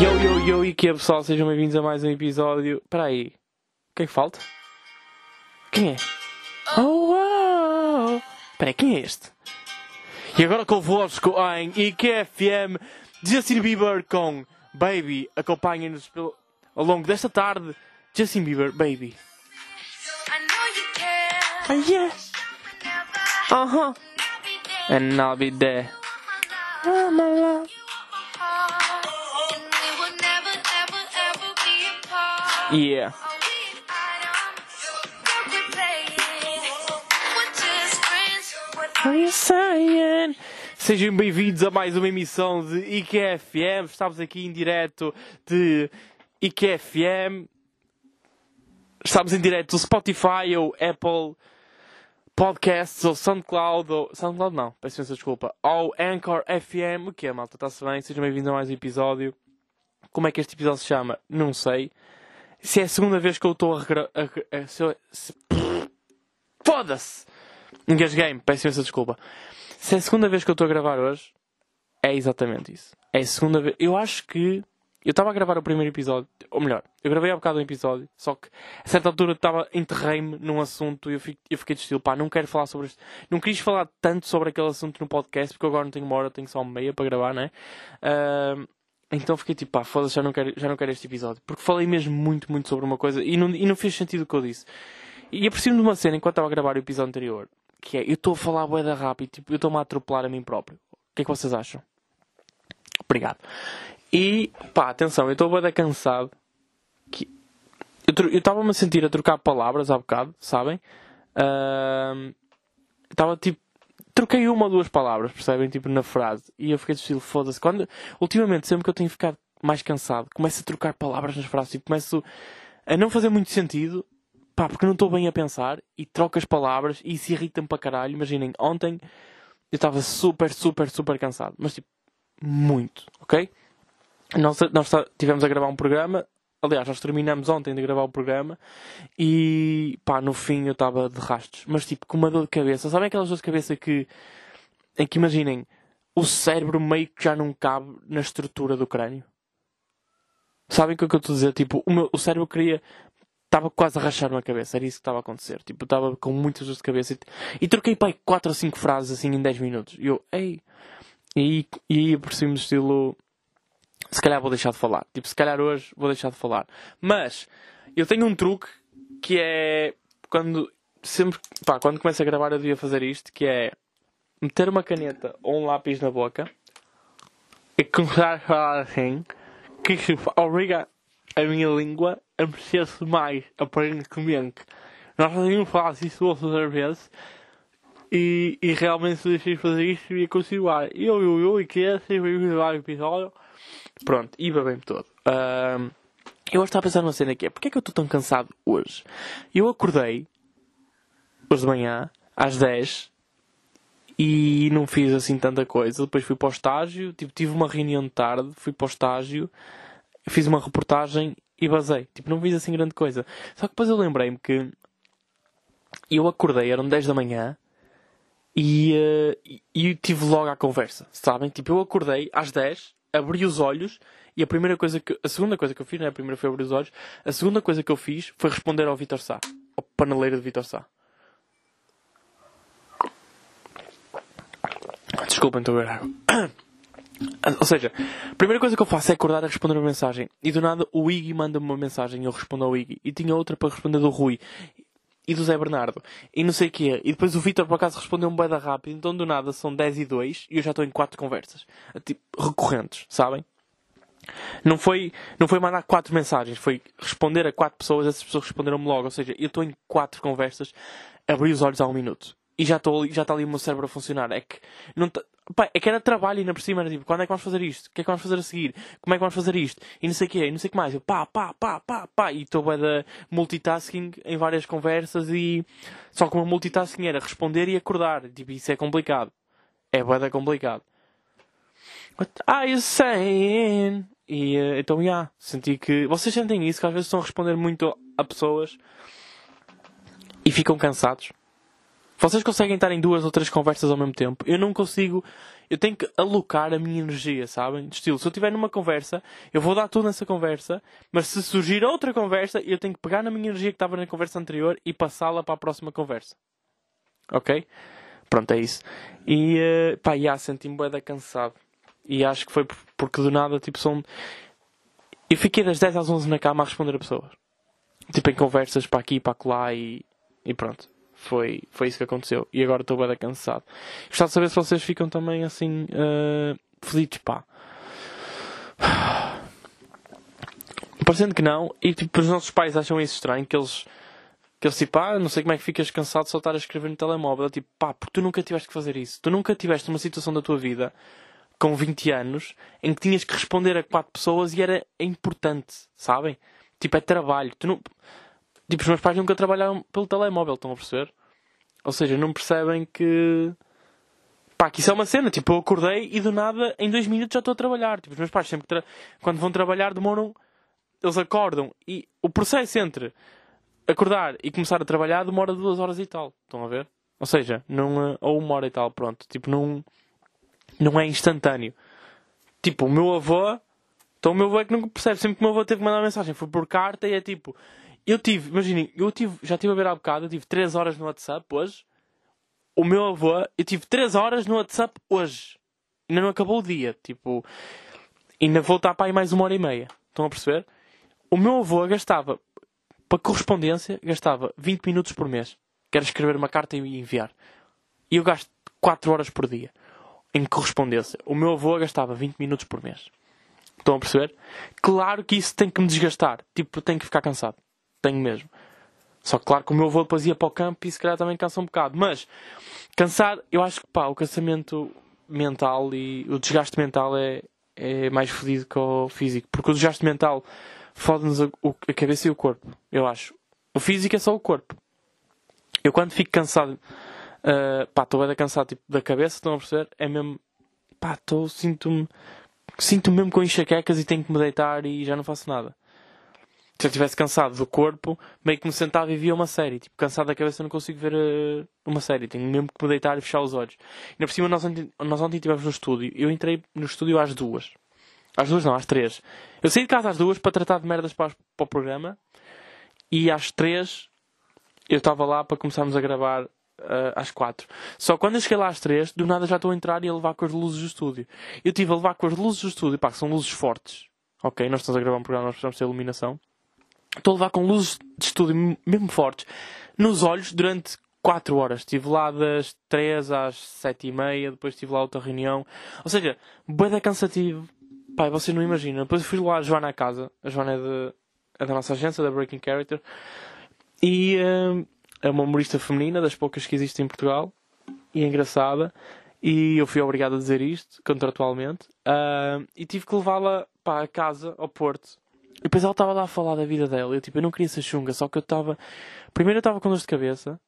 Yo, yo, yo, e que é pessoal? Sejam bem-vindos a mais um episódio. Espera aí. O que é falta? Quem é? Oh, wow! Espera aí, quem é este? E agora convosco em IQFM Justin Bieber com Baby. Acompanhem-nos pelo- ao longo desta tarde. Justin Bieber, Baby. Ah, yeah! Never Uh-huh. And I'll be there. Oh, my love. What Are you saying? Sejam bem-vindos a mais uma emissão de IQFM. Estamos aqui em direto de IQFM. Estamos em direto do Spotify ou Apple Podcasts ou SoundCloud ou... SoundCloud não, peço imensa desculpa. Ou Anchor FM. O que é, malta? Está-se bem? Sejam bem-vindos a mais um episódio. Como é que este episódio se chama? Não sei. Se é a segunda vez que eu estou a... se eu- se- Foda-se! Engasguei-me, peço imensa desculpa. Se é a segunda vez que eu estou a gravar hoje, é exatamente isso. É a segunda vez. Eu acho que. Eu estava a gravar o primeiro episódio, ou melhor, eu gravei há bocado um episódio, só que a certa altura estava, enterrei-me num assunto e eu, fiquei- eu fiquei de estilo, pá, não quero falar sobre isto. Não quis falar tanto sobre aquele assunto no podcast, porque agora não tenho uma hora, tenho só uma meia para gravar, né? Ahm, então fiquei tipo, pá, foda-se, já, não quero- já não quero este episódio. Porque falei mesmo muito, muito sobre uma coisa e não, e não fez sentido o que eu disse. E aprecio-me de uma cena enquanto estava a gravar o episódio anterior, que é, eu estou a falar boeda rápido, tipo, eu estou-me a atropelar a mim próprio. O que é que vocês acham? Obrigado. E, pá, atenção, eu estou boeda cansado. Que... Eu estava-me a sentir a trocar palavras há bocado, sabem? Estava tipo. Troquei uma ou duas palavras, percebem? Tipo, na frase. E eu fiquei de estilo, foda-se. Quando... Ultimamente, sempre que eu tenho ficado mais cansado, começo a trocar palavras nas frases. Tipo, começo a não fazer muito sentido pá, porque não estou bem a pensar e troco as palavras e isso irrita-me para caralho. Imaginem, ontem eu estava super, super, super cansado, mas tipo, muito, ok? Nós, nós tivemos a gravar um programa, aliás, nós terminamos ontem de gravar o programa e pá, no fim eu estava de rastos, mas tipo, com uma dor de cabeça. Sabem aquelas dores de cabeça que, em que imaginem, o cérebro meio que já não cabe na estrutura do crânio? Sabem o que é que eu estou a dizer? Tipo, o, meu, o cérebro queria estava quase a rachar uma cabeça, era isso que estava a acontecer. Tipo, estava com muitas dores de cabeça e, e troquei pai 4 ou 5 frases assim em 10 minutos. E eu, ei. E aí, e aí do estilo. Se calhar vou deixar de falar. Tipo, se calhar hoje vou deixar de falar. Mas eu tenho um truque que é quando sempre pá, quando começo a gravar eu devia fazer isto, que é meter uma caneta ou um lápis na boca e começar a falar assim, que isso obriga a minha língua a mexer-se mais, aparentemente. Nós fazíamos falar isso outras vezes e, e realmente se deixei fazer isto ia continuar. Eu, eu, eu, e que é, sem gravar o episódio. Pronto, e bem todo. Ahm, eu hoje estava a pensar numa cena que é, porque é que eu estou tão cansado hoje? Eu acordei, hoje de manhã, às 10, e não fiz assim tanta coisa. Depois fui para o estágio, tipo, tive uma reunião de tarde, fui para o estágio, fiz uma reportagem e basei. Tipo, não fiz assim grande coisa. Só que depois eu lembrei-me que eu acordei, eram 10 da manhã, e, e e tive logo a conversa, sabem? Tipo, eu acordei às 10, abri os olhos, e a primeira coisa que, a segunda coisa que eu fiz, não é? A primeira foi abrir os olhos, a segunda coisa que eu fiz foi responder ao Vitor Sá, ao paneleiro de Vitor Sá. Desculpem, estou a beber. Ou seja, a primeira coisa que eu faço é acordar a responder uma mensagem. E do nada o Iggy manda-me uma mensagem e eu respondo ao Iggy. E tinha outra para responder do Rui. E do Zé Bernardo. E não sei o quê. E depois o Vitor por acaso respondeu um da rápido. Então do nada são 10 e 2 e eu já estou em 4 conversas. Tipo, recorrentes, sabem? Não foi, não foi mandar 4 mensagens. Foi responder a 4 pessoas. Essas pessoas responderam-me logo. Ou seja, eu estou em 4 conversas. Abri os olhos há um minuto. E já, estou já está ali o meu cérebro a funcionar. É que, não é que era trabalho ainda por cima. Era tipo, quando é que vamos fazer isto? O que é que vamos fazer a seguir? Como é que vamos fazer isto? E não sei o quê, e não sei o que mais. Eu pá, pá, pá, pá, pá. E estou da multitasking em várias conversas e... Só que meu multitasking era responder e acordar. Tipo, isso é complicado. É bué da complicado. What are you saying? E eh, então, já, yeah, senti que... Vocês sentem isso? Que às vezes estão a responder muito a pessoas e ficam cansados? Vocês conseguem estar em duas ou três conversas ao mesmo tempo? Eu não consigo. Eu tenho que alocar a minha energia, sabem? Estilo, se eu estiver numa conversa, eu vou dar tudo nessa conversa, mas se surgir outra conversa, eu tenho que pegar na minha energia que estava na conversa anterior e passá-la para a próxima conversa. Ok? Pronto, é isso. E, eh, pá, já, senti-me bué cansado. E acho que foi por- porque do nada, tipo, são... Eu fiquei das 10 às 11 na cama a responder a pessoas. Tipo, em conversas para aqui para lá e, e pronto. Foi, foi isso que aconteceu. E agora estou bem cansado. Gostava de saber se vocês ficam também assim, uh, fodidos, pá. Parecendo que não. E tipo, os nossos pais acham isso estranho, que eles... Que eles tipo, ah, não sei como é que ficas cansado de só estar a escrever no telemóvel. Tipo, pá, porque tu nunca tiveste que fazer isso. Tu nunca tiveste uma situação da tua vida com 20 anos em que tinhas que responder a quatro pessoas e era importante, sabem? Tipo, é trabalho. Tu não... Tipo, os meus pais nunca trabalharam pelo telemóvel, estão a perceber? Ou seja, não percebem que. Pá, que isso é uma cena. Tipo, eu acordei e do nada, em dois minutos já estou a trabalhar. Tipo, os meus pais sempre, tra... quando vão trabalhar, demoram. Eles acordam e o processo entre acordar e começar a trabalhar demora duas horas e tal. Estão a ver? Ou seja, não, eh, ou uma hora e tal, pronto. Tipo, não, não é instantâneo. Tipo, o meu avô. Então o meu avô é que nunca percebe. Sempre que o meu avô teve que mandar uma mensagem, foi por carta e é tipo. Eu tive, imaginem, eu tive, já estive a ver há bocado, eu tive 3 horas no WhatsApp hoje. O meu avô, eu tive 3 horas no WhatsApp hoje. Ainda não acabou o dia. Tipo, ainda vou estar para aí mais uma hora e meia. Estão a perceber? O meu avô gastava, para correspondência, gastava 20 minutos por mês. Quero escrever uma carta e enviar. E eu gasto 4 horas por dia em correspondência. O meu avô gastava 20 minutos por mês. Estão a perceber? Claro que isso tem que me desgastar. Tipo, tenho que ficar cansado. Tenho mesmo. Só que claro que o meu depois ia para o campo e se calhar também cansa um bocado. Mas, cansar, eu acho que pá, o cansamento mental e o desgaste mental é, é mais fodido que o físico. Porque o desgaste mental fode-nos a, a cabeça e o corpo, eu acho. O físico é só o corpo. Eu quando fico cansado, ah, pá, estou bem cansado tipo, da cabeça, estão a perceber? É mesmo, pá, estou, sinto-me, sinto-me mesmo com enxaquecas e tenho que me deitar e já não faço nada. Se eu estivesse cansado do corpo, meio que me sentava e via uma série. Tipo, cansado da cabeça não consigo ver eh, uma série. Tenho mesmo que me deitar e fechar os olhos. E ainda por cima nós ontem, nós ontem estivemos no estúdio. Eu entrei no estúdio às duas. Às duas não, às três. Eu saí de casa às duas para tratar de merdas para, para o programa. E às três eu estava lá para começarmos a gravar ah, às quatro. Só quando eu cheguei lá às três, do nada já estou a entrar e a levar com as luzes do estúdio. Eu estive a levar com as luzes do estúdio, pá, que são luzes fortes. Ok, nós estamos a gravar um programa, nós precisamos ter iluminação. Estou a levar com luzes de estúdio mesmo fortes nos olhos durante 4 horas. Estive lá das 3 às 7 e meia, depois estive lá outra reunião. Ou seja, bem cansativo. Pai, vocês não imaginam. Depois fui lá a Joana à casa. A Joana é, de, é da nossa agência, da Breaking Character. E hum, é uma humorista feminina, das poucas que existem em Portugal. E é engraçada. E eu fui obrigado a dizer isto, contratualmente. Hum, e tive que levá-la para a casa, ao Porto. E depois ela estava lá a falar da vida dela. Eu, tipo, eu não queria ser chunga, só que eu estava. Primeiro eu estava com dor de cabeça.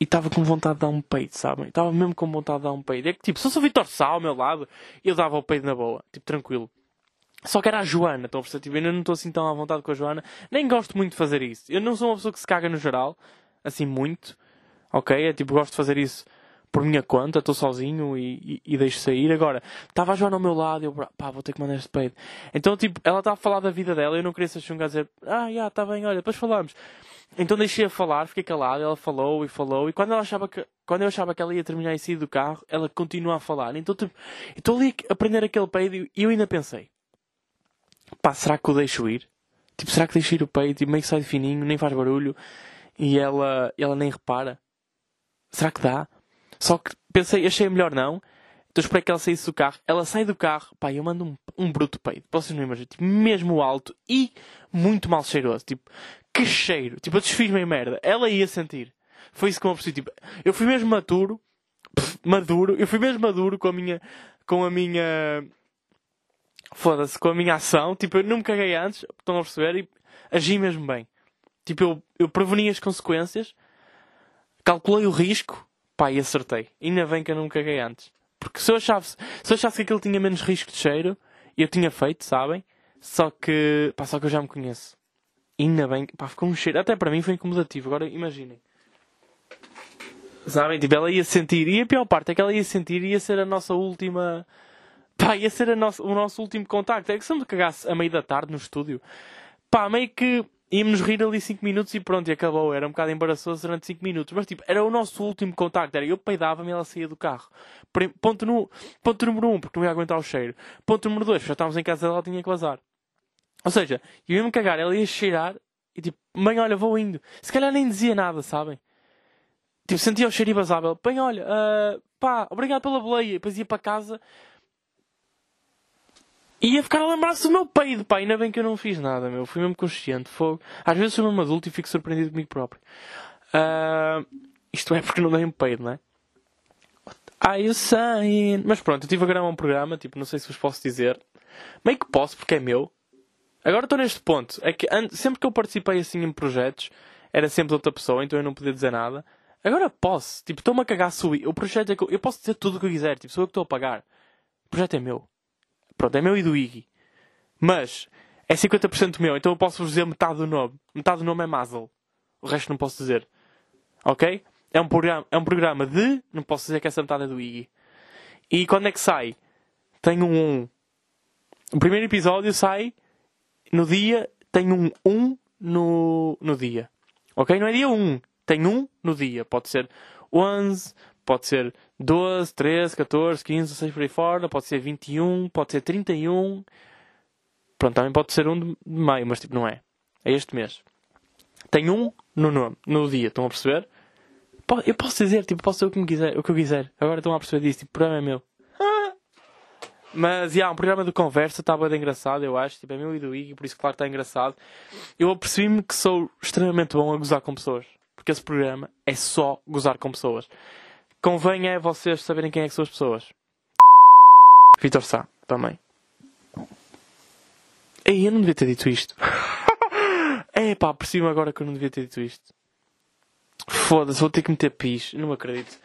E estava com vontade de dar um peito, sabem? Estava mesmo com vontade de dar um peito. É que, tipo, se sou o Vitor Sá ao meu lado, eu dava o peito na boa. Tipo, tranquilo. Só que era a Joana, estão a perceber? Tipo, eu não estou assim tão à vontade com a Joana. Nem gosto muito de fazer isso. Eu não sou uma pessoa que se caga no geral. Assim, muito. Ok? É tipo, gosto de fazer isso por minha conta. Estou sozinho e, e, e deixo sair. Agora, estava a Joana ao meu lado e eu, pá, vou ter que mandar este peito. Então, tipo, ela estava a falar da vida dela. Eu não queria ser chunga a dizer, ah, já, está bem, olha, depois falamos. Então deixei a falar, fiquei calado, ela falou e falou, e quando, ela achava que, quando eu achava que ela ia terminar e sair do carro, ela continua a falar. Então tipo, estou ali a aprender aquele peido e eu ainda pensei, pá, será que o deixo ir? Tipo, será que deixo ir o peito e meio que sai de fininho, nem faz barulho, e ela, ela nem repara? Será que dá? Só que pensei, achei melhor não. Então esperei que ela saísse do carro. Ela sai do carro, pá, eu mando um, um bruto peito. Vocês não imaginam. Tipo, mesmo alto e muito mal cheiroso. Tipo, que cheiro. Tipo, eu desfiz-me em merda. Ela ia sentir. Foi isso que eu percebi. Tipo, eu fui mesmo maduro. pff, maduro. Eu fui mesmo maduro com a minha... Com a minha... Foda-se, com a minha ação. Tipo, eu não me caguei antes. Estão a perceber? E agi mesmo bem. Tipo, eu, eu preveni as consequências. Calculei o risco. Pá, e acertei. Ainda bem que eu não caguei antes. Porque se eu achasse, se eu achasse que aquilo tinha menos risco de cheiro, eu tinha feito, sabem? Só que, pá, só que eu já me conheço. Ainda bem, pá, ficou um cheiro. Até para mim foi incomodativo. Agora imaginem. Sabem? Tipo, ela ia sentir. E a pior parte é que ela ia sentir ia ser a nossa última. Pá, ia ser a nossa, o nosso último contacto. É que se eu me cagasse a meio da tarde no estúdio, pá, meio que íamos rir ali 5 minutos e pronto, e acabou. Era um bocado embaraçoso durante 5 minutos. Mas tipo, era o nosso último contacto. Era eu peidava-me e ela saía do carro. Ponto, no, ponto número 1, um, porque não ia aguentar o cheiro. Ponto número 2, já estávamos em casa dela, tinha que vazar. Ou seja, eu ia-me cagar, ela ia cheirar e tipo, mãe, olha, vou indo. Se calhar nem dizia nada, sabem? Tipo, sentia o cheiro e. Ele, bem, olha, ah, pá, obrigado pela boleia. E depois ia para casa ia ficar a lembrar-se do meu peido, pá. Ainda bem que eu não fiz nada, meu. Fui mesmo consciente. Fogo. Às vezes sou mesmo adulto e fico surpreendido comigo próprio. Ah, isto é porque não dei um peido, não é? Are you saying? Mas pronto, eu estive a gravar um programa, tipo, não sei se vos posso dizer. Meio que posso, porque é meu. Agora estou neste ponto. É que sempre que eu participei assim em projetos, era sempre outra pessoa, então eu não podia dizer nada. Agora posso. Tipo, estou-me a cagar o o projeto é que eu, eu posso dizer tudo o que eu quiser. Tipo, sou eu que estou a pagar. O projeto é meu. Pronto, é meu e do Iggy. Mas é 50% meu, então eu posso vos dizer metade do nome. Metade do nome é Mazel. O resto não posso dizer. Ok? É um programa, é um programa de. Não posso dizer que essa metade é do Iggy. E quando é que sai? Tenho um 1. O primeiro episódio sai no dia. Tenho um 1 no, no dia. Ok? Não é dia 1. Tem um no dia. Pode ser 11, pode ser 12, 13, 14, 15, 16 por aí fora. Pode ser 21, pode ser 31. Pronto, também pode ser um de maio, mas tipo, não é. É este mês. Tem um no nome, no dia, estão a perceber? Eu posso dizer, tipo, posso dizer o que, me quiser, o que eu quiser. Agora estão a perceber disso, tipo, o programa é meu. Mas, já, um programa de conversa está bem engraçado, eu acho. Tipo, é meu e do Iggy, por isso, claro, está engraçado. Eu apercebi-me que sou extremamente bom a gozar com pessoas. Porque esse programa é só gozar com pessoas. Convém é vocês saberem quem é que são as pessoas. Vitor Sá, também. Ei, eu não devia ter dito isto. É pá, apercebi-me agora que eu não devia ter dito isto. Foda-se, vou ter que meter pis. Não acredito.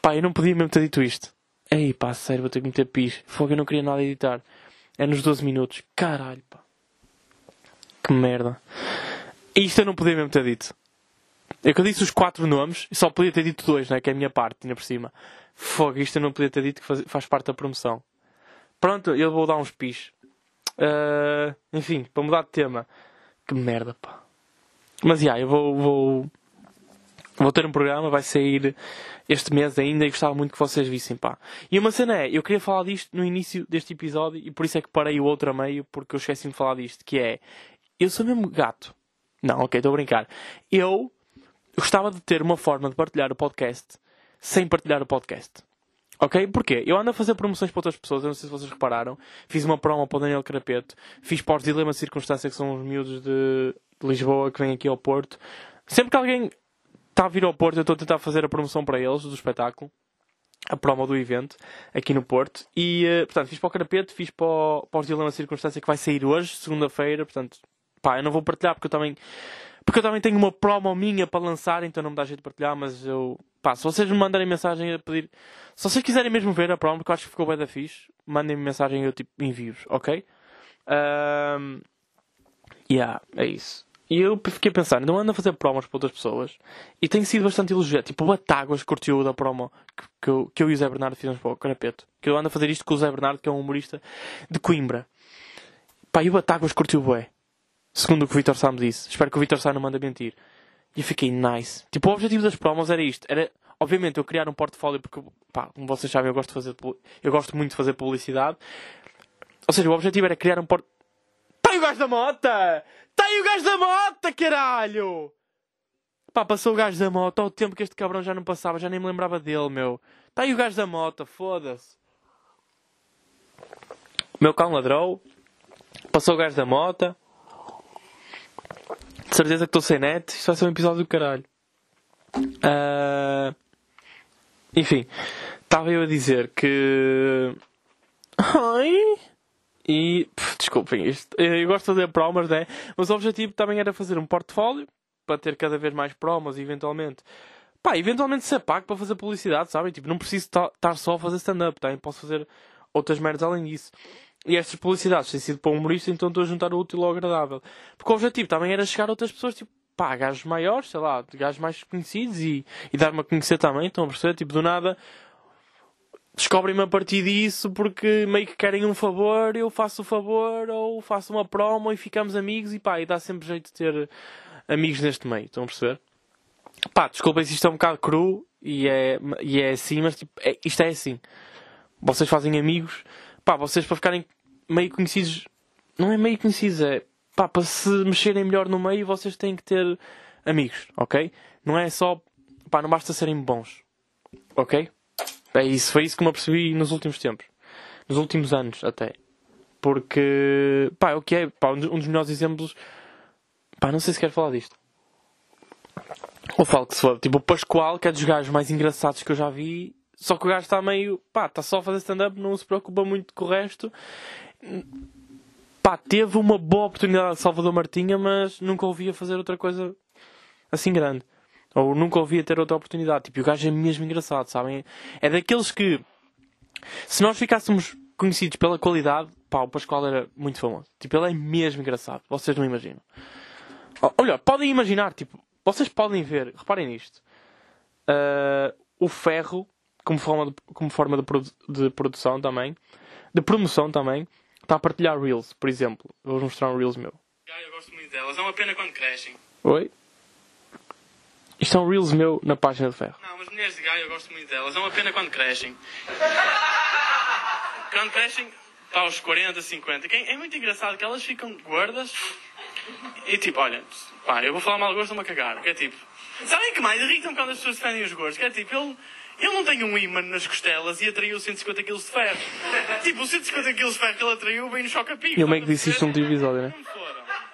Pá, eu não podia mesmo ter dito isto. Ei pá, sério, vou ter que meter pis. Fogo, eu não queria nada editar. É nos 12 minutos. Caralho, pá. Que merda. Isto eu não podia mesmo ter dito. É que eu disse os quatro nomes e só podia ter dito dois, né? Que é a minha parte, ainda por cima. Fogo, isto eu não podia ter dito que faz, faz parte da promoção. Pronto, eu vou dar uns pis. Ah, enfim, para mudar de tema. Que merda, pá. Mas, já, eu vou, vou... Vou ter um programa, vai sair este mês ainda e gostava muito que vocês vissem, pá. E uma cena é, eu queria falar disto no início deste episódio e por isso é que parei o outro a meio, porque eu esqueci-me de falar disto, que é... Eu sou mesmo gato. Não, ok, estou a brincar. Eu gostava de ter uma forma de partilhar o podcast sem partilhar o podcast. Ok? Porquê? Eu ando a fazer promoções para outras pessoas, eu não sei se vocês repararam. Fiz uma promo para o Daniel Carapeto, fiz para os Dilema Circunstância, que são os miúdos de Lisboa que vêm aqui ao Porto. Sempre que alguém está a vir ao Porto, eu estou a tentar fazer a promoção para eles do espetáculo, a promo do evento, aqui no Porto. E, eh, portanto, fiz para o Carapeto, fiz para, o, para os Dilema Circunstância, que vai sair hoje, segunda-feira. Portanto, pá, eu não vou partilhar porque eu também. Porque eu também tenho uma promo minha para lançar, então não me dá jeito de partilhar, mas eu. Pá, se vocês me mandarem mensagem a pedir. Se vocês quiserem mesmo ver a promo, porque eu acho que ficou bem da fixe, mandem-me mensagem e eu tipo envio-vos, ok? Ahm, yeah, é isso. E eu fiquei a pensar, não ando a fazer promos para outras pessoas e tem sido bastante elogiado. Tipo, o Batáguas curtiu da promo que, que, eu, que eu e o Zé Bernardo fizemos para o Carapeto. Que eu ando a fazer isto com o Zé Bernardo, que é um humorista de Coimbra. Pá, e o Batáguas curtiu bué. Segundo o que o Vitor Sá me disse. Espero que o Vitor Sá não manda mentir. E eu fiquei nice. Tipo, o objetivo das promos era isto. Era, obviamente, eu criar um portfólio porque, pá, como vocês sabem, eu gosto, de fazer, eu gosto muito de fazer publicidade. Ou seja, o objetivo era criar um porto. Tá aí o gajo da mota! Tá aí o gajo da mota, caralho! Pá, passou o gajo da moto. O tempo que este cabrão já não passava, já nem me lembrava dele, meu. Tá aí o gajo da moto, foda-se. Meu cão ladrou. Passou o gajo da moto. De certeza que estou sem net. Isto vai ser um episódio do caralho. Ah, Enfim, estava eu a dizer que. Ai. E. pff, desculpem isto. Eu gosto de fazer promos, né? Mas o objetivo também era fazer um portfólio para ter cada vez mais promos e eventualmente. Pá, eventualmente ser pago para fazer publicidade, sabem? Tipo, não preciso ta- estar só a fazer stand-up, também posso fazer outras merdas além disso. E estas publicidades têm sido para um humorista, então estou a juntar o útil ao agradável. Porque o objetivo também era chegar a outras pessoas, tipo, pá, gajos maiores, sei lá, gajos mais conhecidos e, e dar-me a conhecer também, estão a perceber? Tipo, do nada descobrem-me a partir disso porque meio que querem um favor, eu faço o favor ou faço uma promo e ficamos amigos e pá, e dá sempre jeito de ter amigos neste meio, estão a perceber? Pá, desculpem se isto é um bocado cru e é, e é assim, mas tipo, é- isto é assim. Vocês fazem amigos, pá, vocês para ficarem meio conhecidos, não é meio conhecidos, é pá, para se mexerem melhor no meio, vocês têm que ter amigos, ok? Não é só, pá, não basta serem bons, ok? É isso, foi isso que me apercebi nos últimos tempos, nos últimos anos até. Porque, pá, é o que é, pá, um dos melhores exemplos, pá, não sei se quero falar disto. Ou falo que se for, tipo, o Pascoal, que é dos gajos mais engraçados que eu já vi, só que o gajo está meio, pá, está só a fazer stand-up, não se preocupa muito com o resto. Pá, teve uma boa oportunidade de Salvador Martinha, mas nunca ouvia fazer outra coisa assim grande. Ou nunca ouvia ter outra oportunidade. Tipo, o gajo é mesmo engraçado, sabem? É daqueles que, se nós ficássemos conhecidos pela qualidade, pá, o Pascoal era muito famoso. Tipo, ele é mesmo engraçado. Vocês não imaginam. Olha, podem imaginar, tipo, vocês podem ver, reparem nisto. Ah, o ferro, como forma, de, como forma de, produ- de produção também, de promoção também, está a partilhar Reels, por exemplo. Vou-vos mostrar um Reels meu. Eu gosto muito delas, é uma pena quando crescem. Oi? Isto é um Reels meu na página de ferro. Não, mas mulheres de Gaia eu gosto muito delas, é uma pena quando crescem. Quando crescem, pá, aos 40, 50, que é é muito engraçado que elas ficam gordas e tipo, olha, pá, eu vou falar mal de gordos, estou-me a cagar. Que é tipo, sabem que mais irritam quando as pessoas defendem os gordos? Que é tipo, ele, ele não tem um imã nas costelas e atraiu 150 kg de ferro. Tipo, os 150 kg de ferro que ele atraiu vem no choque-pico. Eu meio que disse isto no último episódio, né?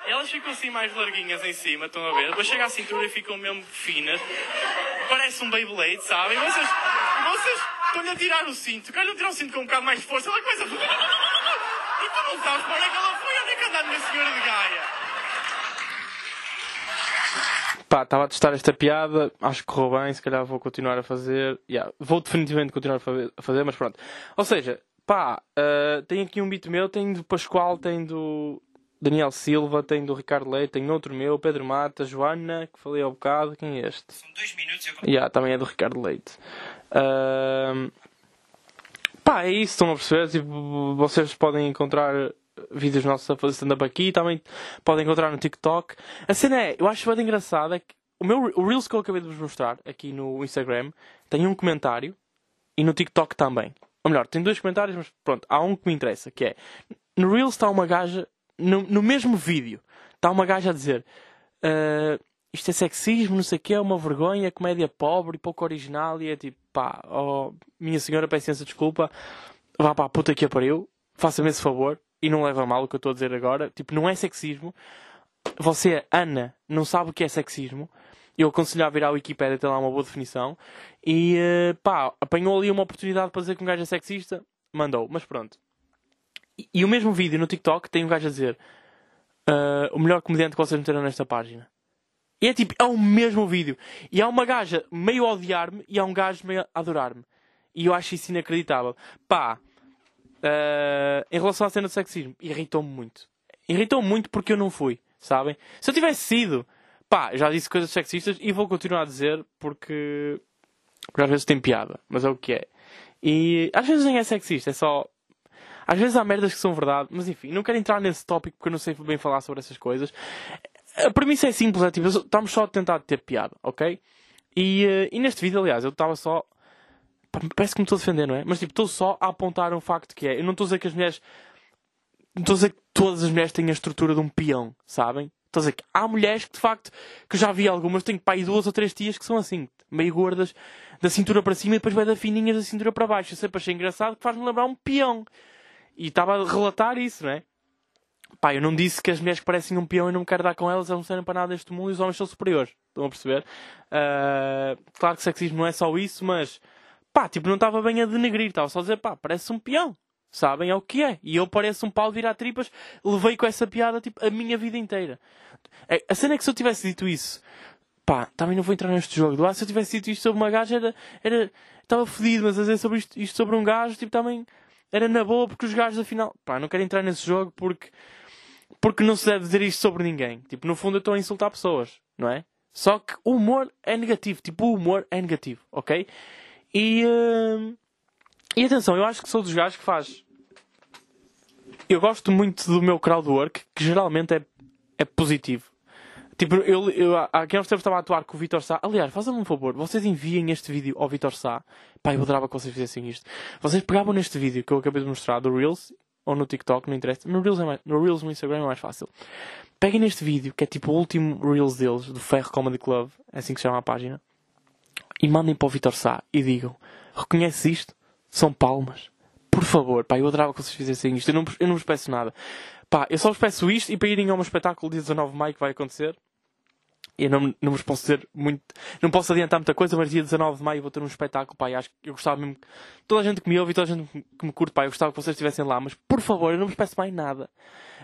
Elas ficam assim mais larguinhas em cima, estão a ver? Depois chega à cintura e ficam mesmo finas. Parece um Beyblade, sabem? Vocês, vocês estão-lhe a tirar o cinto. Querem tirar o cinto com um bocado mais de força. Ela começa a... E tu não sabes para onde é que ela foi? Onde é que anda a minha senhora de Gaia? Pá, estava a testar esta piada, acho que correu bem, se calhar vou continuar a fazer. Yeah, vou definitivamente continuar a fazer, mas pronto. Ou seja, pá, ah, tem aqui um beat meu, tem do Pascoal, tem do Daniel Silva, tem do Ricardo Leite, tem outro meu, Pedro Mata, Joana, que falei há bocado, quem é este? São dois minutos e eu... Yeah, também é do Ricardo Leite. Ahm, pá, é isso, estão a perceber? Tipo, vocês podem encontrar vídeos nossos a fazer stand-up aqui, também podem encontrar no TikTok. A cena é, eu acho bem engraçado, é que o, meu, o Reels que eu acabei de vos mostrar aqui no Instagram tem um comentário e no TikTok também. Ou melhor, tem dois comentários, mas pronto, há um que me interessa, que é no Reels está uma gaja, no, no mesmo vídeo, está uma gaja a dizer "Ah, isto é sexismo, não sei o que, é uma vergonha, comédia pobre pouco original, e é tipo, pá, oh, minha senhora, peço imensa desculpa, vá para a puta que a faça-me esse favor, e não leva mal o que eu estou a dizer agora, tipo, não é sexismo, você, Ana, não sabe o que é sexismo, eu aconselho a vir à Wikipedia, tem lá uma boa definição, e eh, pá, apanhou ali uma oportunidade para dizer que um gajo é sexista, mandou, mas pronto. E, e o mesmo vídeo no TikTok tem um gajo a dizer "Ah, o melhor comediante que vocês meteram nesta página. E é tipo, é o mesmo vídeo. E há uma gaja meio a odiar-me e há um gajo meio a adorar-me. E eu acho isso inacreditável. Pá, ah, em relação à cena do sexismo, irritou-me muito. Irritou-me muito porque eu não fui, sabem? Se eu tivesse sido, pá, já disse coisas sexistas e vou continuar a dizer porque, porque às vezes tem piada, mas é o que é. E às vezes nem é sexista, é só. Às vezes há merdas que são verdade, mas enfim, não quero entrar nesse tópico porque eu não sei bem falar sobre essas coisas. A premissa é simples, é tipo, estamos só a tentar ter piada, ok? E, eh, e neste vídeo, aliás, eu estava só. Parece que me estou a defender, não é? Mas tipo, estou só a apontar um facto que é. Eu não estou a dizer que as mulheres. Não estou a dizer que todas as mulheres têm a estrutura de um peão, sabem? Estou a dizer que há mulheres que de facto, que eu já vi algumas, tenho pai duas ou três tias que são assim, meio gordas, da cintura para cima e depois vai da fininhas da cintura para baixo. Eu sempre achei engraçado que faz-me lembrar um peão. E estava a relatar isso, não é? Pá, eu não disse que as mulheres que parecem um peão e não me quero dar com elas, elas não servem para nada neste mundo e os homens são superiores. Estão a perceber? Ah, claro que sexismo não é só isso, mas pá, tipo, não estava bem a denegrir, estava só a dizer, pá, parece um peão. Sabem? É o que é. E eu pareço um pau de virar tripas, levei com essa piada, tipo, a minha vida inteira. É, A cena é que se eu tivesse dito isso, pá, também não vou entrar neste jogo. Ah, se eu tivesse dito isto sobre uma gaja, era. era estava fodido, mas a dizer sobre isto, isto sobre um gajo, tipo, também era na boa, porque os gajos, afinal, pá, não quero entrar nesse jogo porque. Porque não se deve dizer isto sobre ninguém. Tipo, no fundo eu estou a insultar pessoas. não é? Só que o humor é negativo. Tipo, o humor é negativo, ok? E, hum, e atenção, eu acho que sou dos gajos que faz. Eu gosto muito do meu crowd work, que geralmente é, é positivo. Tipo, eu, eu, há uns tempos estava a atuar com o Vitor Sá. Aliás, façam-me um favor, vocês enviem este vídeo ao Vitor Sá. Pá, eu adorava que vocês fizessem isto. Vocês pegavam neste vídeo que eu acabei de mostrar, do Reels, ou no TikTok, não interessa. No Reels, é mais, no Reels no Instagram é mais fácil. Peguem neste vídeo, que é tipo o último Reels deles, do Ferro Comedy Club, é assim que se chama a página, e mandem para o Vitor Sá e digam: reconhece isto? São palmas. Por favor, pá, eu adorava que vocês fizessem isto. Eu não, eu não vos peço nada. Pá, eu só vos peço isto e para irem ao meu espetáculo dia 19 de maio que vai acontecer. Eu não, não vos posso dizer muito. Não posso adiantar muita coisa, mas dia 19 de maio vou ter um espetáculo, pá. Acho que eu gostava mesmo. Toda a gente que me ouve e toda a gente que me curte, pá. Eu gostava que vocês estivessem lá, mas por favor, eu não vos peço mais nada.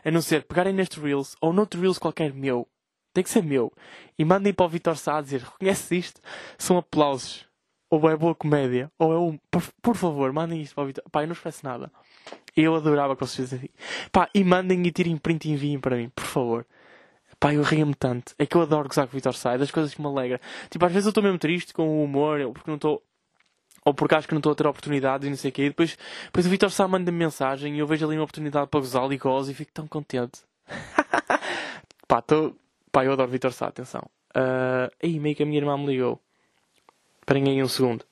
A não ser pegarem neste Reels ou noutro Reels qualquer meu. Tem que ser meu. E mandem para o Vitor Sá dizer: reconhece isto? São aplausos. Ou é boa comédia. Ou é um. Por, por favor, mandem isto para o Vitor. Pá, eu não peço nada. Eu adorava que vocês fizessem assim. Pá, e mandem e tirem print e enviem para mim, por favor. Pá, eu ria-me tanto. É que eu adoro gozar com o Vitor Sá. É das coisas que me alegra. Tipo, às vezes eu estou mesmo triste com o humor, porque não estou. Ou porque acho que não estou a ter oportunidades e não sei o quê. E depois, depois o Vitor Sá manda-me mensagem e eu vejo ali uma oportunidade para gozar e gozo e fico tão contente. pá, estou. Pá, eu adoro Vitor Sá, atenção. Uh... Aí, meio que a minha irmã me ligou. Esperem aí um segundo.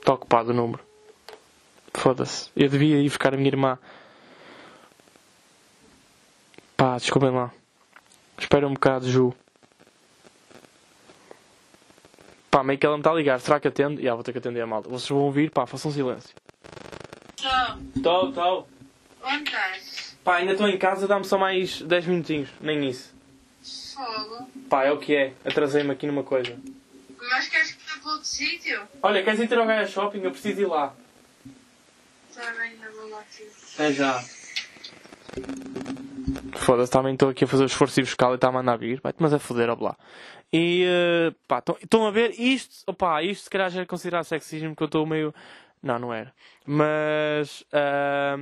Está ocupado o número. Foda-se. Eu devia ir buscar a minha irmã. Pá, desculpem lá. Espera um bocado, Ju. Pá, meio que ela me está a ligar. Será que atende? Já, vou ter que atender a malta. Vocês vão ouvir? Pá, façam silêncio. Tô. Estou, estou. Onde estás? Pá, ainda estou em casa. Dá-me só mais 10 minutinhos. Nem isso. Fogo. Pá, é o que é. Atrasei-me aqui numa coisa. Mas queres ir para outro sítio? Olha, queres ir ter ao Gaia Shopping? Eu preciso ir lá. Está bem, eu vou lá aqui. É já. Foda-se, também estou aqui a fazer o esforço ir buscar e está a mandar vir. Vai-te, mas a foder, ó. E, eh, pá, estão a ver isto, opá, isto se calhar já é considerado sexismo, porque eu estou meio... Não, não era. Mas, ah,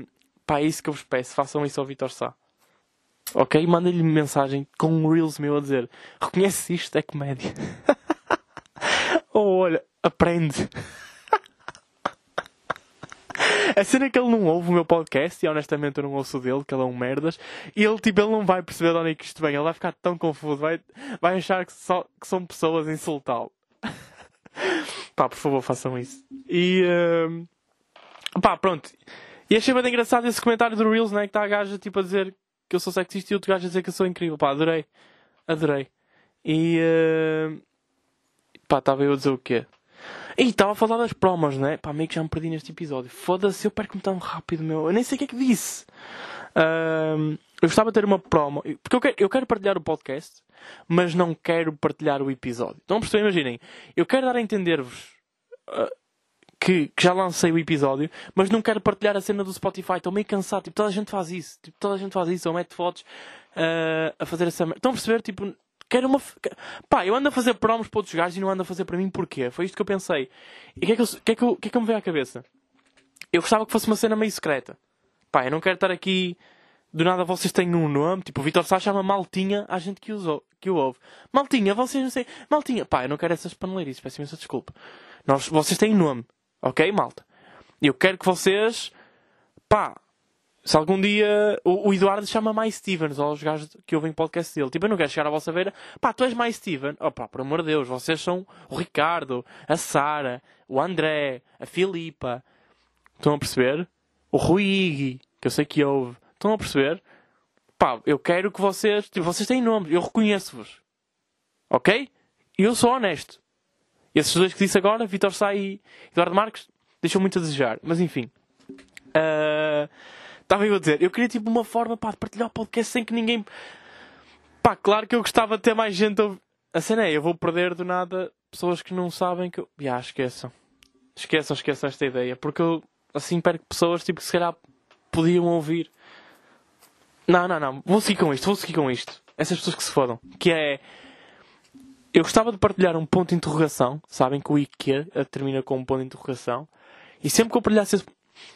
pá, é isso que eu vos peço, façam isso ao Vitor Sá. Ok? Mandem-lhe mensagem com um Reels meu a dizer reconhece isto, é comédia. Ou olha, aprende. A cena é que ele não ouve o meu podcast e honestamente eu não ouço o dele, que ele é um merdas. E ele, tipo, ele não vai perceber de onde é que isto vem. Ele vai ficar tão confuso, vai, vai achar que, só, que são pessoas insultá-lo. pá, por favor, façam isso. E. ehm, pá, pronto. E achei bem engraçado esse comentário do Reels, né? Que está a gaja tipo a dizer que eu sou sexista e outro gajo a dizer que eu sou incrível. Pá, adorei. Adorei. E. ehm, pá, estava eu a dizer o quê? E estava a falar das promos, né? Pá, meio que já me perdi neste episódio. Foda-se, eu perco-me tão rápido, meu. Eu nem sei o que é que disse. Eu gostava de ter uma promo. Porque eu quero, eu quero partilhar o podcast, mas não quero partilhar o episódio. Estão a? Imaginem. Eu quero dar a entender-vos ah, que, que já lancei o episódio, mas não quero partilhar a cena do Spotify. Estou meio cansado. Tipo, toda a gente faz isso. Tipo, toda a gente faz isso. Ou mete fotos ah, a fazer essa merda. Estão a perceber? Tipo, quero uma. Pá, eu ando a fazer promos para outros gajos e não ando a fazer para mim porquê? Foi isto que eu pensei. E o que, é que, que, é que, eu- que é que me veio à cabeça? Eu gostava que fosse uma cena meio secreta. Pá, eu não quero estar aqui. Do nada vocês têm um nome, tipo, o Vitor Sá chama Maltinha à gente que, usou, que o ouve. Maltinha, vocês não sei. Maltinha, pá, eu não quero essas paneleirices, peço imensa desculpa. Nós, vocês têm nome, ok, malta? Eu quero que vocês, pá, se algum dia o, Eduardo chama mais Stevens aos gajos que ouvem podcast dele, tipo, eu não quero chegar à vossa beira, pá, tu és mais Steven, oh pá, por amor de Deus, vocês são o Ricardo, a Sara, o André, a Filipa, estão a perceber? O Rui que eu sei que ouve, estão a perceber? Pá, eu quero que vocês, tipo, vocês têm nome, eu reconheço-vos, ok? E eu sou honesto. Esses dois que disse agora, Vitor Sá e Eduardo Marques, deixam muito a desejar, mas enfim. Ah, Estava eu a dizer, eu queria tipo uma forma pá, de partilhar o podcast sem que ninguém. Pá, claro que eu gostava de ter mais gente a ouvir. A cena é, eu vou perder do nada pessoas que não sabem que eu. Já, esqueçam. Esqueçam, esqueçam esta ideia. Porque eu assim perco pessoas tipo, que se calhar podiam ouvir. Não, não, não. Vou seguir com isto, vou seguir com isto. Essas pessoas que se fodam. Que é. Eu gostava de partilhar um ponto de interrogação. Sabem que o IKEA termina com um ponto de interrogação. E sempre que eu partilhasse esse,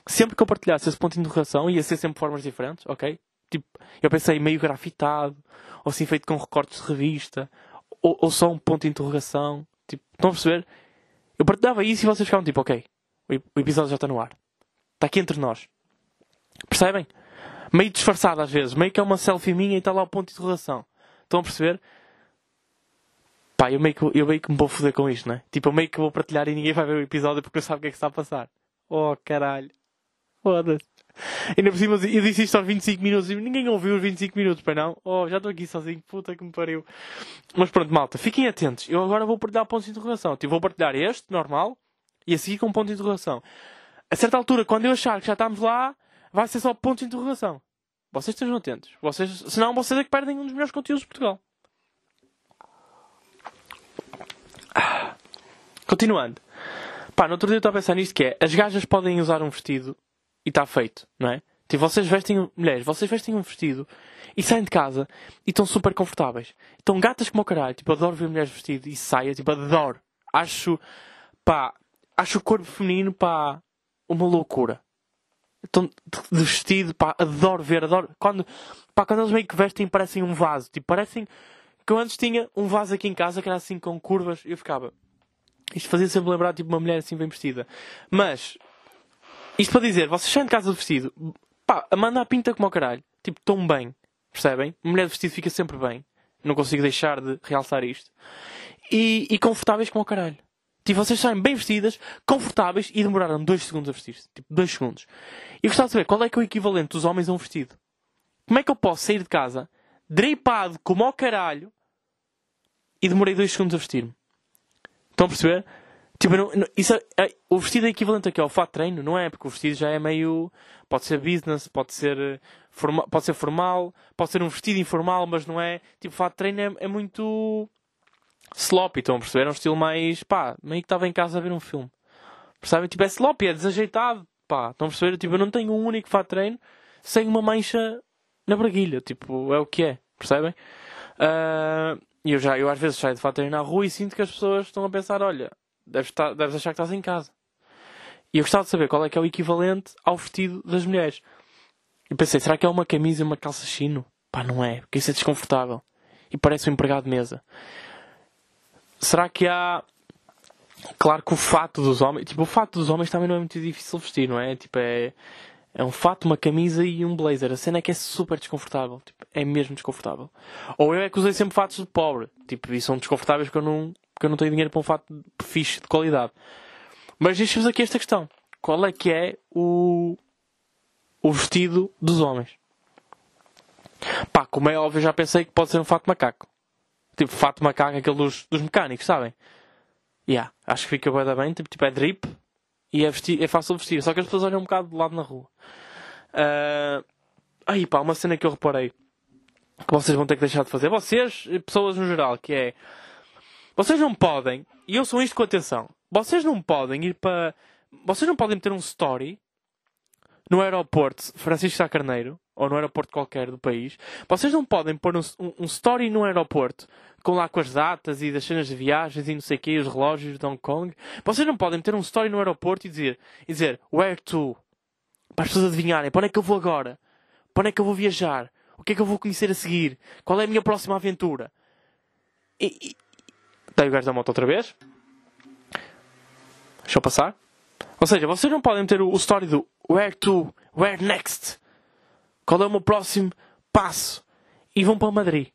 sempre que eu partilhasse esse ponto de interrogação, ia ser sempre formas diferentes, ok? tipo, eu pensei meio grafitado, ou assim feito com recortes de revista, ou, ou só um ponto de interrogação. Tipo, estão a perceber? Eu partilhava isso e vocês ficavam tipo, ok, o episódio já está no ar. Está aqui entre nós. Percebem? Meio disfarçado às vezes, meio que é uma selfie minha e está lá o ponto de interrogação. Estão a perceber? Pá, eu meio, que, eu meio que me vou foder com isto, não é? Tipo, eu meio que vou partilhar e ninguém vai ver o episódio porque não sabe o que é que está a passar. Oh, caralho. Foda-se. Ainda por cima, eu disse isto aos 25 minutos e ninguém ouviu os 25 minutos, pai não? Oh, já estou aqui sozinho, puta que me pariu. Mas pronto, malta, fiquem atentos. Eu agora vou partilhar pontos de interrogação. Tipo, vou partilhar este, normal, e a seguir com ponto de interrogação. A certa altura, quando eu achar que já estamos lá, vai ser só pontos de interrogação. Vocês estejam atentos. Vocês, senão vocês é que perdem um dos melhores conteúdos de Portugal. Continuando. Pá, no outro dia eu estava a pensar nisto que é, as gajas podem usar um vestido e está feito, não é? Tipo, vocês vestem, mulheres, vocês vestem um vestido e saem de casa e estão super confortáveis. Estão gatas como o caralho. Tipo, adoro ver mulheres vestidas e saia, tipo, adoro. Acho, pá, acho o corpo feminino, pá, uma loucura. Estão de vestido, pá, adoro ver, adoro. Quando, pá, quando eles meio que vestem parecem um vaso. Tipo, parecem que eu antes tinha um vaso aqui em casa que era assim com curvas e eu ficava. Isto fazia sempre lembrar, tipo, uma mulher assim bem vestida. Mas, isto para dizer, vocês saem de casa de vestido, pá, a manda a pinta como ao caralho. Tipo, tão bem. Percebem? Mulher de vestido fica sempre bem. Não consigo deixar de realçar isto. E, e confortáveis como ao caralho. Tipo, vocês saem bem vestidas, confortáveis e demoraram dois segundos a vestir-se. Tipo, dois segundos. E gostava de saber qual é que é o equivalente dos homens a um vestido. Como é que eu posso sair de casa, drapado como ao caralho, e demorei dois segundos a vestir-me? Estão a perceber? Tipo, não- não- isso é- é- o vestido é equivalente aqui ao fato treino, não é? Porque o vestido já é meio. Pode ser business, pode ser, eh, forma, pode ser formal, pode ser um vestido informal, mas não é. Tipo, fato treino é, é muito. sloppy, estão a perceber? É um estilo mais. pá, meio que estava em casa a ver um filme. Percebem? Tipo, é sloppy, é desajeitado. Pá, estão a perceber? Tipo, eu não tenho um único fato treino sem uma mancha na braguilha. Tipo, é o que é. Percebem? Ah, E eu já, eu às vezes saio de fato na rua e sinto que as pessoas estão a pensar, olha, deves, estar, deves achar que estás em casa. E eu gostava de saber qual é que é o equivalente ao vestido das mulheres. E pensei, será que é uma camisa e uma calça chino? Pá, não é, porque isso é desconfortável. E parece um empregado de mesa. Será que há. Claro que o fato dos homens. Tipo, o fato dos homens também não é muito difícil vestir, não é? Tipo, é. É um fato, uma camisa e um blazer. A cena é que é super desconfortável. Tipo, é mesmo desconfortável. Ou eu é que usei sempre fatos de pobre. Tipo, e são desconfortáveis porque eu não, porque eu não tenho dinheiro para um fato fixe de qualidade. Mas deixo-vos aqui esta questão. Qual é que é o, o vestido dos homens? Pá, como é óbvio, já pensei que pode ser um fato macaco. Tipo, fato macaco, aquele dos, dos mecânicos, sabem? Yeah, acho que fica da bem. Tipo, tipo, é drip e é, vestir, é fácil vestir. Só que as pessoas olham um bocado de lado na rua. Ah, aí pá, uma cena que eu reparei que vocês vão ter que deixar de fazer. Vocês, pessoas no geral, que é. Vocês não podem, e eu sou isto com atenção, vocês não podem ir para. Vocês não podem meter um story no aeroporto Francisco Sá Carneiro, ou no aeroporto qualquer do país. Vocês não podem pôr um, um- story no aeroporto com lá com as datas e das cenas de viagens e não sei o quê, os relógios de Hong Kong. Vocês não podem meter um story no aeroporto e dizer, e dizer where to? Para as pessoas adivinharem, para onde é que eu vou agora? Para onde é que eu vou viajar? O que é que eu vou conhecer a seguir? Qual é a minha próxima aventura? E, e... Daí o gajo da moto outra vez. Deixa eu passar. Ou seja, vocês não podem ter o, o story do where to, where next? Qual é o meu próximo passo? E vão para Madrid.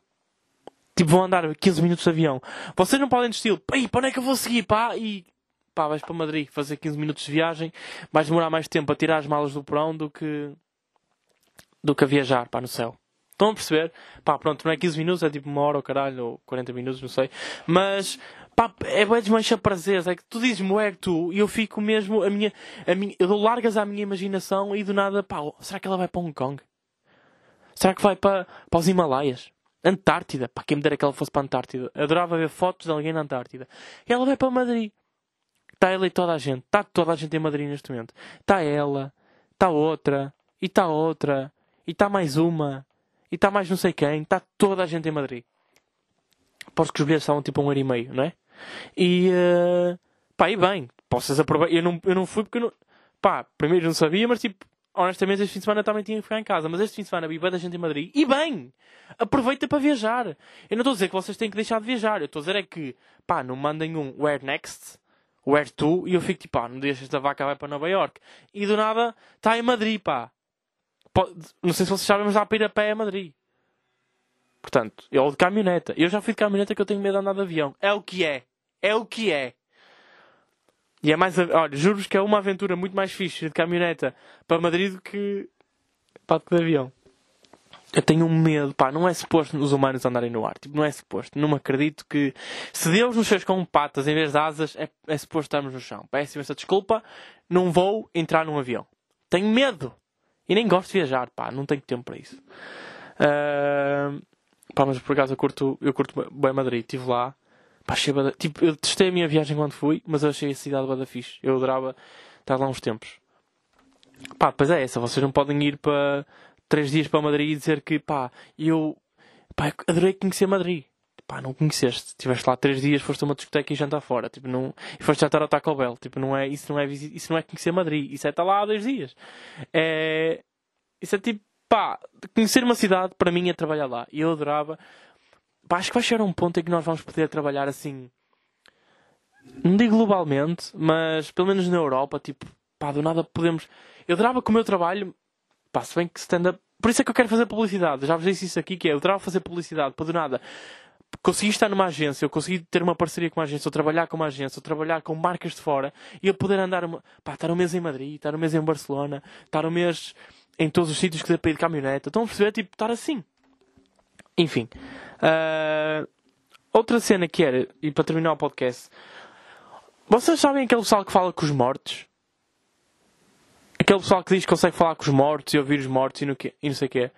Tipo, vão andar 15 minutos de avião. Vocês não podem de estilo, Ei, para onde é que eu vou seguir, pá? E pá, vais para Madrid fazer 15 minutos de viagem. Vais demorar mais tempo a tirar as malas do porão do que do que a viajar, pá, no céu. Estão a perceber? Pá, pronto, não é 15 minutos, é tipo uma hora ou caralho, ou 40 minutos, não sei. Mas, pá, é bué desmancha prazeres. É que tu dizes-me where to e eu fico mesmo, a minha, a minha, eu dou largas à minha imaginação e do nada, pá, será que ela vai para Hong Kong? Será que vai para, para os Himalaias? Antártida? Pá, quem me dera que ela fosse para a Antártida. Adorava ver fotos de alguém na Antártida. E ela vai para Madrid. Está ela e toda a gente. Está toda a gente em Madrid neste momento. Está ela, está outra, e está outra, e está mais uma, e está mais não sei quem. Está toda a gente em Madrid. Aposto que os bilhetes estavam tipo um euro e meio, não é? E, eh, pá, e bem, possas aproveitar. Eu não, eu não fui porque eu não. Pá, primeiro não sabia, mas tipo, honestamente, este fim de semana também tinha que ficar em casa. Mas este fim de semana vi da gente em Madrid. E bem! Aproveita para viajar. Eu não estou a dizer que vocês têm que deixar de viajar. Eu estou a dizer é que, pá, não mandem um where next, where to, e eu fico tipo, pá, não deixas esta vaca vai para Nova York. E do nada, está em Madrid, pá. Pode- não sei se vocês sabem, mas dá para ir a pé a Madrid. Portanto, eu de caminhoneta. Eu já fui de caminhoneta que eu tenho medo de andar de avião. É o que é. É o que é. E é mais. Olha, juro-vos que é uma aventura muito mais fixe de caminhoneta para Madrid do que. pá, do que de avião. Eu tenho um medo, pá, não é suposto os humanos andarem no ar. Tipo, não é suposto. Não acredito que. Se Deus nos fez com patas em vez de asas, é, é suposto estarmos no chão. Peço imensa desculpa, não vou entrar num avião. Tenho medo. E nem gosto de viajar, pá, não tenho tempo para isso. Ah, pá, mas por acaso eu curto, eu curto bem Madrid. Estive lá, pá, achei bué da- tipo, eu testei a minha viagem quando fui, mas eu achei a cidade bada fixe. Eu adorava estar lá uns tempos. Pá, pois é essa, vocês não podem ir para três dias para Madrid e dizer que, pá, eu, pá, adorei conhecer Madrid. Pá, não conheceste. Estiveste lá três dias, foste a uma discoteca e jantar fora. Tipo, não... E foste jantar ao Taco Bell. Tipo, não é... Isso, não é isso não é conhecer Madrid. Isso é estar lá há dois dias. É... Isso é tipo, pá, conhecer uma cidade, para mim, é trabalhar lá. E eu adorava. Pá, acho que vai chegar um ponto em que nós vamos poder trabalhar assim. Não digo globalmente, mas pelo menos na Europa, tipo, pá, do nada podemos. Eu adorava que o meu trabalho, pá, se bem que stand-up. Por isso é que eu quero fazer publicidade. Já vos disse isso aqui, que é, eu adorava fazer publicidade, para do nada. Conseguir estar numa agência, eu consegui ter uma parceria com uma agência, ou trabalhar com uma agência, ou trabalhar com marcas de fora, e eu poder andar, pá, estar um mês em Madrid, estar um mês em Barcelona, estar um mês em todos os sítios que dê para ir de caminhoneta. Estão a perceber? Tipo, estar assim. Enfim. Ah, outra cena que era, e para terminar o podcast, vocês sabem aquele pessoal que fala com os mortos? Aquele pessoal que diz que consegue falar com os mortos e ouvir os mortos e, no quê, e não sei o quê.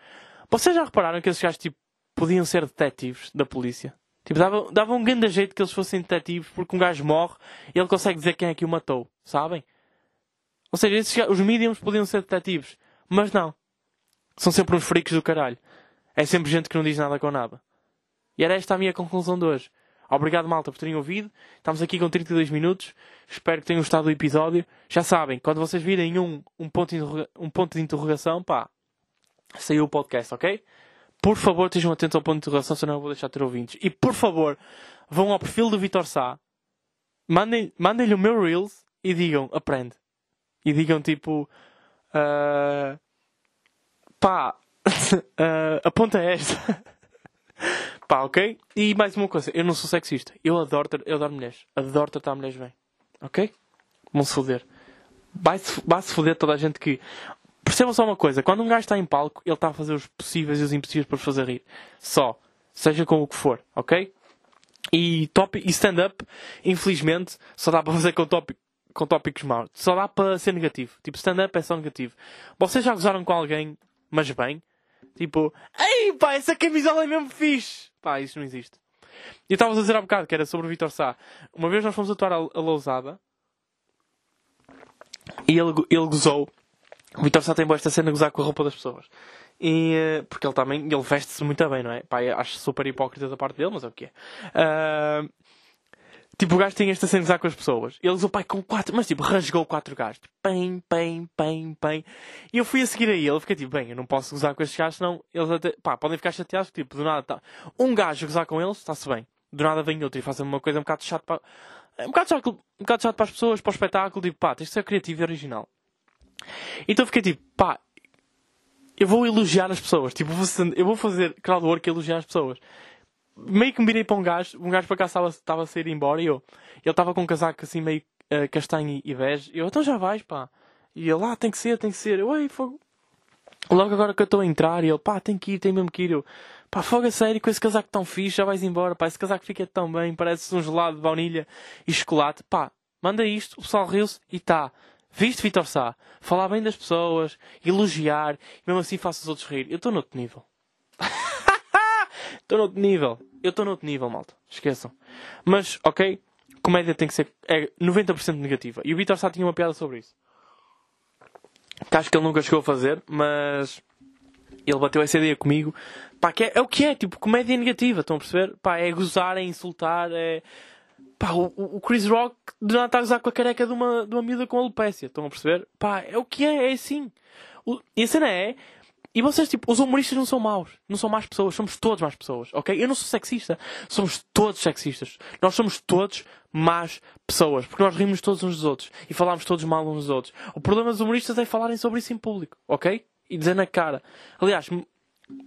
Vocês já repararam que esses gajos tipo, podiam ser detetives da polícia? Tipo, dava, dava um grande jeito que eles fossem detetives porque um gajo morre e ele consegue dizer quem é que o matou. Sabem? Ou seja, esses, os mediums podiam ser detetives. Mas não. São sempre uns freaks do caralho. É sempre gente que não diz nada com nada. E era esta a minha conclusão de hoje. Obrigado, malta, por terem ouvido. Estamos aqui com 32 minutos. Espero que tenham gostado do episódio. Já sabem, quando vocês virem um, um, ponto, de um ponto de interrogação, pá, saiu o podcast, ok? Por favor, estejam atentos ao ponto de interrogação, senão eu vou deixar de ter ouvintes. E por favor, vão ao perfil do Vitor Sá, mandem- mandem-lhe o meu Reels e digam, aprende. E digam tipo, ah, pá, ah, aponta esta. Pá, ok? E mais uma coisa, eu não sou sexista. Eu adoro, eu adoro mulheres. Adoro tratar mulheres bem. Ok? Vão-se foder. Vai-se vai-se foder toda a gente que. Percebam só uma coisa: quando um gajo está em palco, ele está a fazer os possíveis e os impossíveis para vos fazer rir. Só. Seja com o que for, ok? E, top, e stand-up, infelizmente, só dá para fazer com, tópico, com tópicos maus. Só dá para ser negativo. Tipo, stand-up é só negativo. Vocês já gozaram com alguém, mas bem? Tipo, ei pá, essa camisola é mesmo fixe. Pá, isso não existe. E eu estava a dizer há bocado que era sobre o Vitor Sá. Uma vez nós fomos atuar a, a Lousada e ele, ele gozou. O Vitor Sá tem boa esta cena de gozar com a roupa das pessoas. E, eh, porque ele também, ele veste-se muito bem, não é? Pá, acho super hipócrita da parte dele, mas é o que é. Ah, Tipo, o gajo tinha esta cena de gozar com as pessoas. Ele usou pai com quatro, mas tipo, rasgou quatro gajos. Pem, pem, pem, pem. E eu fui a seguir a ele, fiquei tipo, bem, eu não posso gozar com estes gajos, senão eles até, pá, podem ficar chateados, tipo, do nada, tá. Um gajo a gozar com eles, está-se bem. Do nada vem outro e faz uma coisa um bocado chato para, é um bocado chato, um bocado chato para as pessoas, para o espetáculo, tipo, pá, tens de ser criativo e original. Então fiquei tipo, pá, eu vou elogiar as pessoas, tipo, eu vou fazer crowdwork e elogiar as pessoas meio que me virei para um gajo, um gajo para cá estava, a sair embora e eu, ele estava com um casaco assim meio eh, castanho e bege, eu, então já vais, pá. E ele, ah, tem que ser, tem que ser. Eu, ei, fogo. Logo agora que eu estou a entrar, e ele, pá, tem que ir, tem mesmo que ir. Eu, pá, fogo a sério, com esse casaco tão fixe, já vais embora, pá, esse casaco fica tão bem, parece um gelado de baunilha e chocolate. Pá, manda isto, o pessoal riu-se e tá. Viste, Vitor Sá? Falar bem das pessoas, elogiar, e mesmo assim faço os outros rir. Eu estou noutro nível. Estou noutro nível. Eu estou noutro nível, malta. Esqueçam. Mas, ok, comédia tem que ser é 90% negativa. E o Vitor Sá tinha uma piada sobre isso. Que acho que ele nunca chegou a fazer, mas ele bateu essa ideia comigo. Pá, que é, é o que é, tipo, comédia negativa, estão a perceber? Pá, é gozar, é insultar, é. Pá, o, o Chris Rock de nada está a gozar com a careca de uma, de uma miúda com alopecia, estão a perceber? Pá, é o que é, é assim. O- E a cena é. E vocês, tipo, os humoristas não são maus. Não são más pessoas. Somos todos más pessoas, ok? Eu não sou sexista. Somos todos sexistas. Nós somos todos más pessoas. Porque nós rimos todos uns dos outros. E falamos todos mal uns dos outros. O problema dos humoristas é falarem sobre isso em público, ok? E dizer na cara. Aliás,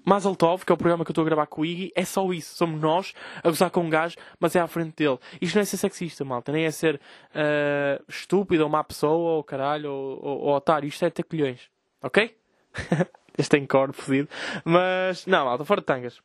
Mazel que é o programa que eu estou a gravar com o Iggy, é só isso. Somos nós a gozar com um gajo, mas é à frente dele. Isto não é ser sexista, malta. Nem é ser ah, estúpido ou má pessoa ou caralho ou, ou, ou otário. Isto é ter colhões. Ok? este tem cor fodido. Mas, não, malta, fora de tangas.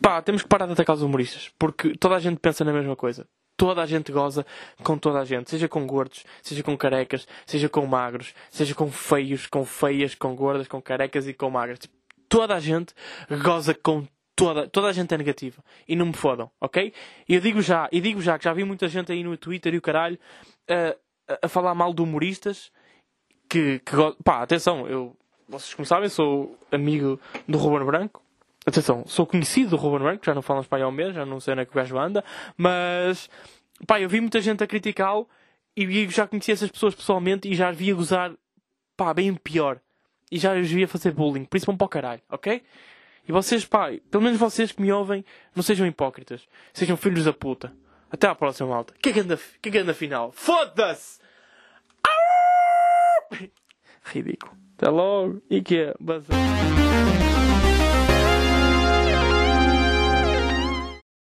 Pá, temos que parar de atacar os humoristas. Porque toda a gente pensa na mesma coisa. Toda a gente goza com toda a gente. Seja com gordos, seja com carecas, seja com magros, seja com feios, com feias, com gordas, com carecas e com magras. Tipo, toda a gente goza com toda. Toda a gente é negativa. E não me fodam, ok? E eu digo já, e digo já que já vi muita gente aí no Twitter e o caralho a, a falar mal de humoristas que, que pá, atenção, eu, vocês como sabem, sou amigo do Ruben Branco. Atenção, sou conhecido do Ruben Branco, já não há um mês, já não sei onde é que o gajo anda, mas, pá, eu vi muita gente a criticá-lo e já conheci essas pessoas pessoalmente e já as via gozar, pá, bem pior. E já os via fazer bullying, por isso vão para o caralho, ok? E vocês, pá, pelo menos vocês que me ouvem, não sejam hipócritas, sejam filhos da puta. Até à próxima, malta. Que ganda, que ganda final. Foda-se! Ridículo. Até logo. E que é?